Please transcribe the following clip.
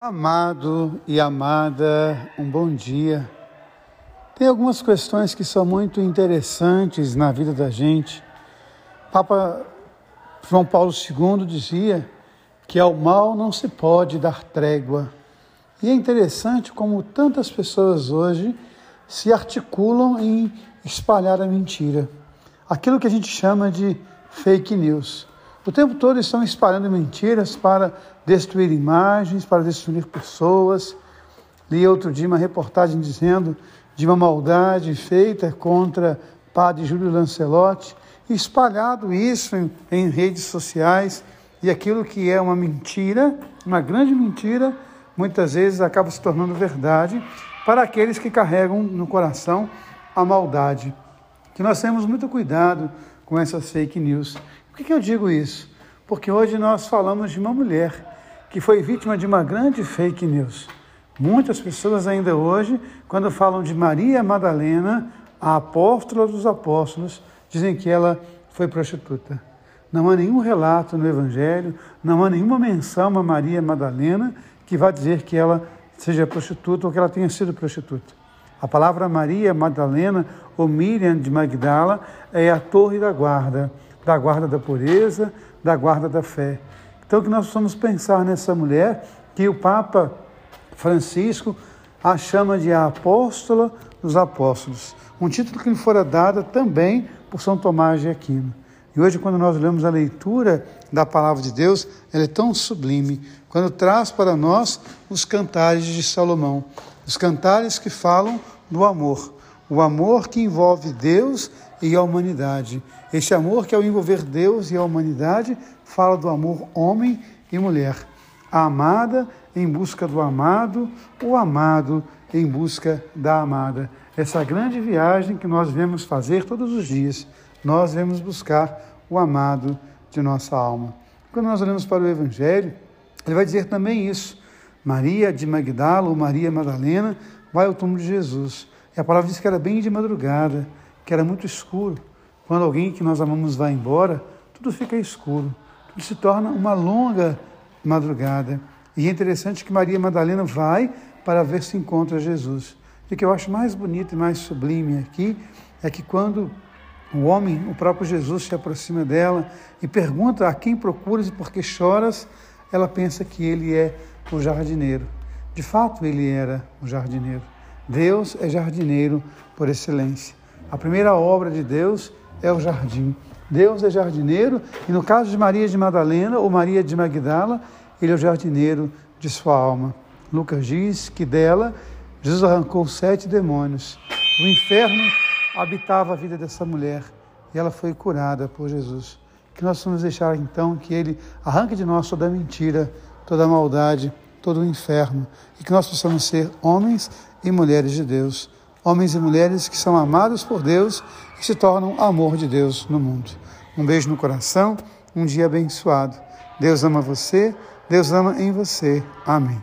Amado e amada, um bom dia. Tem algumas questões que são muito interessantes na vida da gente. Papa João Paulo II dizia que ao mal não se pode dar trégua. E é interessante como tantas pessoas hoje se articulam em espalhar a mentira. Aquilo que a gente chama de fake news. O tempo todo estão espalhando mentiras para destruir imagens, para destruir pessoas. Li outro dia uma reportagem dizendo de uma maldade feita contra padre Júlio Lancelotti, espalhado isso em, em redes sociais, e aquilo que é uma mentira, uma grande mentira, muitas vezes acaba se tornando verdade para aqueles que carregam no coração a maldade. Que nós temos muito cuidado com essas fake news por que eu digo isso? Porque hoje nós falamos de uma mulher que foi vítima de uma grande fake news. Muitas pessoas ainda hoje, quando falam de Maria Madalena, a apóstola dos apóstolos, dizem que ela foi prostituta. Não há nenhum relato no Evangelho, não há nenhuma menção a Maria Madalena que vá dizer que ela seja prostituta ou que ela tenha sido prostituta. A palavra Maria Madalena ou Miriam de Magdala é a torre da guarda da guarda da pureza, da guarda da fé. Então, que nós precisamos pensar nessa mulher que o Papa Francisco a chama de a apóstola dos apóstolos, um título que lhe fora dado também por São Tomás de Aquino. E hoje, quando nós lemos a leitura da palavra de Deus, ela é tão sublime, quando traz para nós os cantares de Salomão, os cantares que falam do amor, o amor que envolve Deus e a humanidade. Este amor que ao envolver Deus e a humanidade fala do amor homem e mulher. A amada em busca do amado, o amado em busca da amada. Essa grande viagem que nós vemos fazer todos os dias, nós vemos buscar o amado de nossa alma. Quando nós olhamos para o Evangelho, ele vai dizer também isso. Maria de Magdala ou Maria Madalena vai ao túmulo de Jesus. E a palavra diz que era bem de madrugada que era muito escuro. Quando alguém que nós amamos vai embora, tudo fica escuro, tudo se torna uma longa madrugada. E é interessante que Maria Madalena vai para ver se encontra Jesus. E o que eu acho mais bonito e mais sublime aqui é que quando o homem, o próprio Jesus, se aproxima dela e pergunta a quem procuras e por que choras, ela pensa que ele é o jardineiro. De fato, ele era o jardineiro. Deus é jardineiro por excelência. A primeira obra de Deus é o jardim. Deus é jardineiro e no caso de Maria de Madalena ou Maria de Magdala, ele é o jardineiro de sua alma. Lucas diz que dela Jesus arrancou sete demônios. O inferno habitava a vida dessa mulher e ela foi curada por Jesus. Que nós vamos deixar então que ele arranque de nós toda a mentira, toda a maldade, todo o inferno e que nós possamos ser homens e mulheres de Deus homens e mulheres que são amados por Deus e se tornam amor de Deus no mundo. Um beijo no coração, um dia abençoado. Deus ama você, Deus ama em você. Amém.